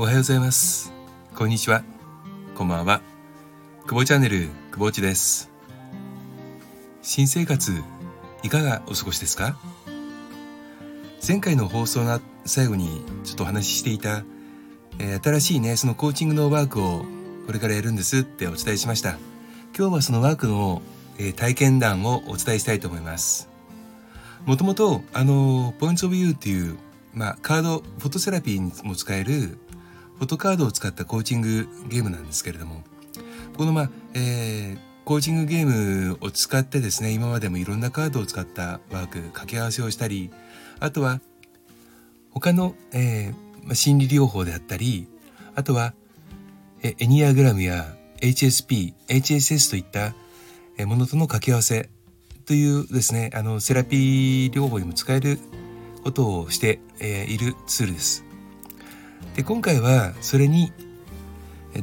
おはようございます。こんにちは。こんばんは。久保チャンネル久保内です。新生活いかがお過ごしですか？前回の放送の最後にちょっとお話ししていた、えー、新しいねそのコーチングのワークをこれからやるんですってお伝えしました。今日はそのワークの、えー、体験談をお伝えしたいと思います。もともとあのポイントオブユーっていうまあ、カードフォトセラピーにも使えるフォトカードを使ったコーチングゲームなんですけれどもこのまあ、えー、コーチングゲームを使ってですね今までもいろんなカードを使ったワーク掛け合わせをしたりあとは他の、えー、心理療法であったりあとはエニアグラムや HSP、HSS といったものとの掛け合わせというですねあのセラピー療法にも使えることをして、えいるツールです。で今回はそれに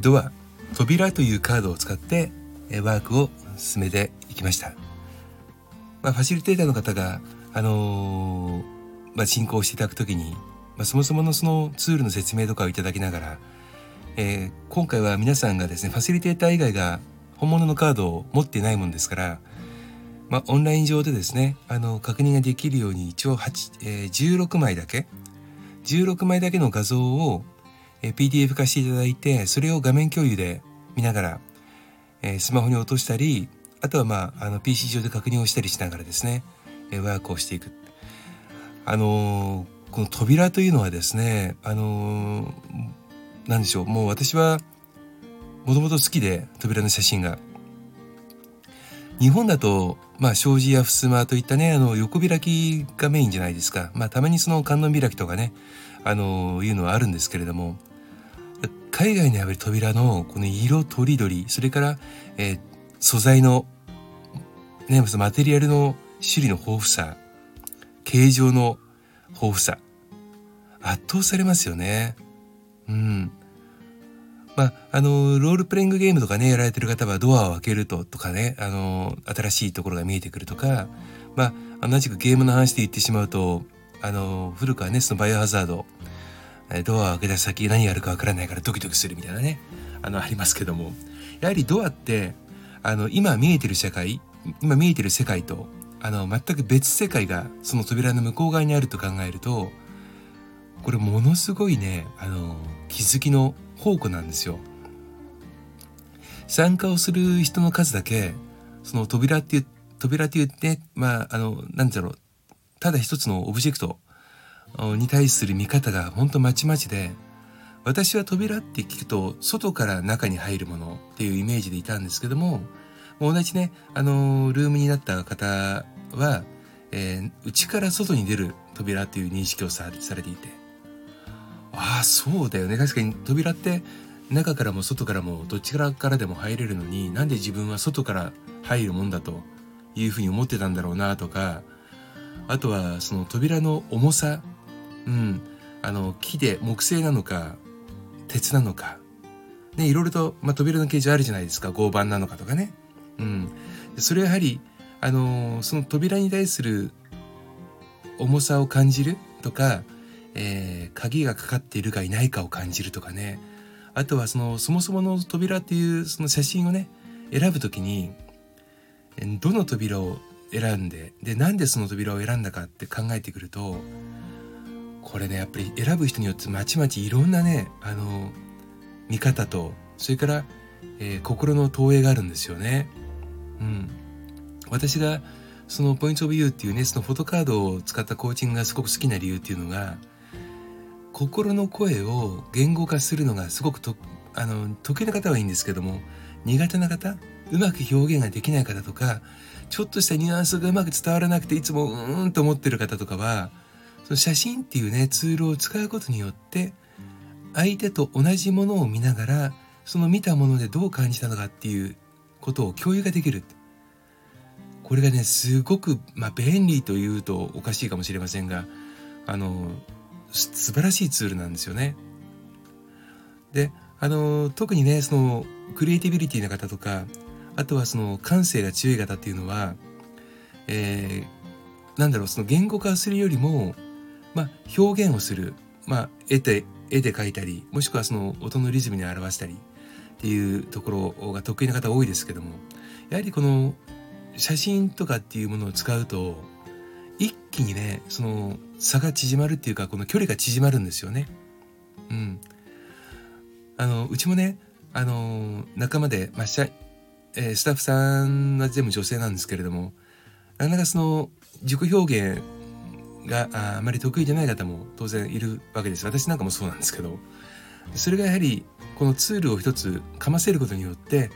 ドア扉というカードを使ってワークを進めていきました。まあ、ファシリテーターの方が、あのー、まあ、進行していただくときに、まあ、そもそものそのツールの説明とかをいただきながら、えー、今回は皆さんがですねファシリテーター以外が本物のカードを持っていないもんですからまあ、オンライン上でですねあの確認ができるように一応8、えー、16枚だけ16枚だけの画像を、PDF 化していただいてそれを画面共有で見ながら、え、スマホに落としたりあとは、まあ、あの PC 上で確認をしたりしながらですね、え、ワークをしていく。あのー、この扉というのはですねあのー、何でしょうもう私はもともと好きで扉の写真が。日本だとまあ、障子や襖といったね、あの、横開きがメインじゃないですか。まあ、たまにその観音開きとかね、あの、いうのはあるんですけれども、海外のやっぱり扉のこの色とりどり、それから、えー、素材の、ね、そのマテリアルの種類の豊富さ、形状の豊富さ、圧倒されますよね。うん。まあ、あの、ロールプレイングゲームとかね、やられてる方はドアを開けるととかね、あの、新しいところが見えてくるとか、まあ、同じくゲームの話で言ってしまうと、あの、古くはね、そのバイオハザード、ドアを開けた先何やるかわからないからドキドキするみたいなね、あの、ありますけども、やはりドアって、あの、今見えてる社会、今見えてる世界と、あの、全く別世界がその扉の向こう側にあると考えると、これものすごいね、あの、気づきの宝庫なんですよ。参加をする人の数だけその扉っていう扉って言ってまああの何だろうただ一つのオブジェクトに対する見方が本当まちまちで私は扉って聞くと外から中に入るものっていうイメージでいたんですけども同じねあのルームになった方は、えー、内から外に出る扉っていう認識をされていてああそうだよね。確かに扉って中からも外からもどっちからでも入れるのになんで自分は外から入るもんだというふうに思ってたんだろうなとかあとはその扉の重さうんあの木で木製なのか鉄なのかねいろいろと、まあ、扉の形状あるじゃないですか。合板なのかとかね。うん。それはやはりあのその扉に対する重さを感じるとかえー、鍵がかかっているかいないかを感じるとかねあとはそのそもそもの扉っていうその写真をね選ぶ時にどの扉を選んででなんでその扉を選んだかって考えてくるとこれねやっぱり選ぶ人によってまちまちいろんなねあの見方とそれから、えー、心の投影があるんですよね。うん、私がそのポイントオブユーっていうねそのフォトカードを使ったコーチングがすごく好きな理由っていうのが心の声を言語化するのがすごくとあの得意な方はいいんですけども苦手な方うまく表現ができない方とかちょっとしたニュアンスがうまく伝わらなくていつもうーんと思ってる方とかはその写真っていうねツールを使うことによって相手と同じものを見ながらその見たものでどう感じたのかっていうことを共有ができる。これがねすごく、まあ、便利というとおかしいかもしれませんがあの素晴らしいツールなんですよね。であの特にねそのクリエイティビリティな方とかあとはその感性が強い方っていうのは、えー、なんだろうその言語化するよりも、まあ、表現をするまあ、絵で、絵で描いたり、もしくはその音のリズムに表したりっていうところが得意な方多いですけども、やはりこの写真とかっていうものを使うと、一気にね、その差が縮まるっていうか、この距離が縮まるんですよね。うん。あの、うちもね、あの、仲間で、まあ、えー、スタッフさんは全部女性なんですけれども、なかなかその自己表現があまり得意じゃない方も当然いるわけです。私なんかもそうなんですけど、それがやはりこのツールを一つかませることによって、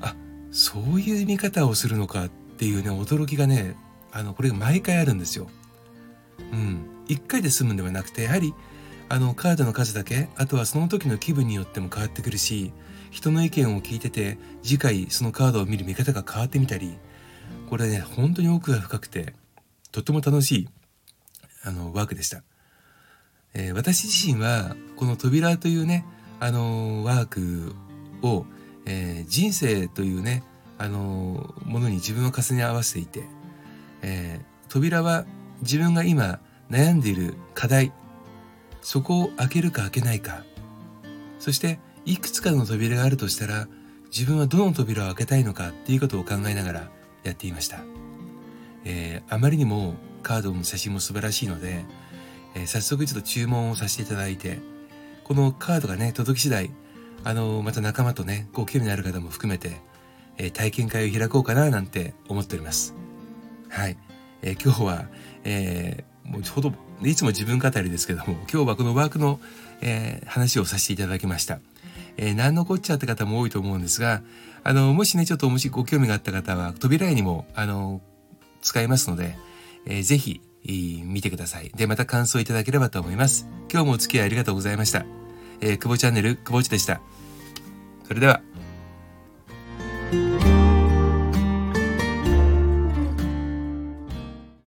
あ、そういう見方をするのかっていうね、驚きがね、あの、これが毎回あるんですよ。うん。一回で済むんではなくて、やはり、あの、カードの数だけ、あとはその時の気分によっても変わってくるし、人の意見を聞いてて、次回そのカードを見る見方が変わってみたり、これね、本当に奥が深くて、とても楽しい、あの、ワークでした。えー、私自身は、この扉というね、あの、ワークを、えー、人生というね、あの、ものに自分を重ね合わせていて、えー、扉は自分が今悩んでいる課題、そこを開けるか開けないか、そしていくつかの扉があるとしたら、自分はどの扉を開けたいのかっていうことを考えながらやっていました。えー、あまりにもカードの写真も素晴らしいので、えー、早速ちょっと注文をさせていただいて、このカードがね、届き次第、あの、また仲間とね、ご興味のある方も含めて、え体験会を開こうかななんて思っております。はい。え今日は、えもうほど、いつも自分語りですけども、今日はこのワークの、え話をさせていただきました。えー、何のこっちゃって方も多いと思うんですが、あの、もしね、ちょっともしご興味があった方は、扉絵にも、あの、使えますので、えー、ぜひ、見てください。で、また感想いただければと思います。今日もお付き合いありがとうございました。えー、久保チャンネル、久保内でした。それでは。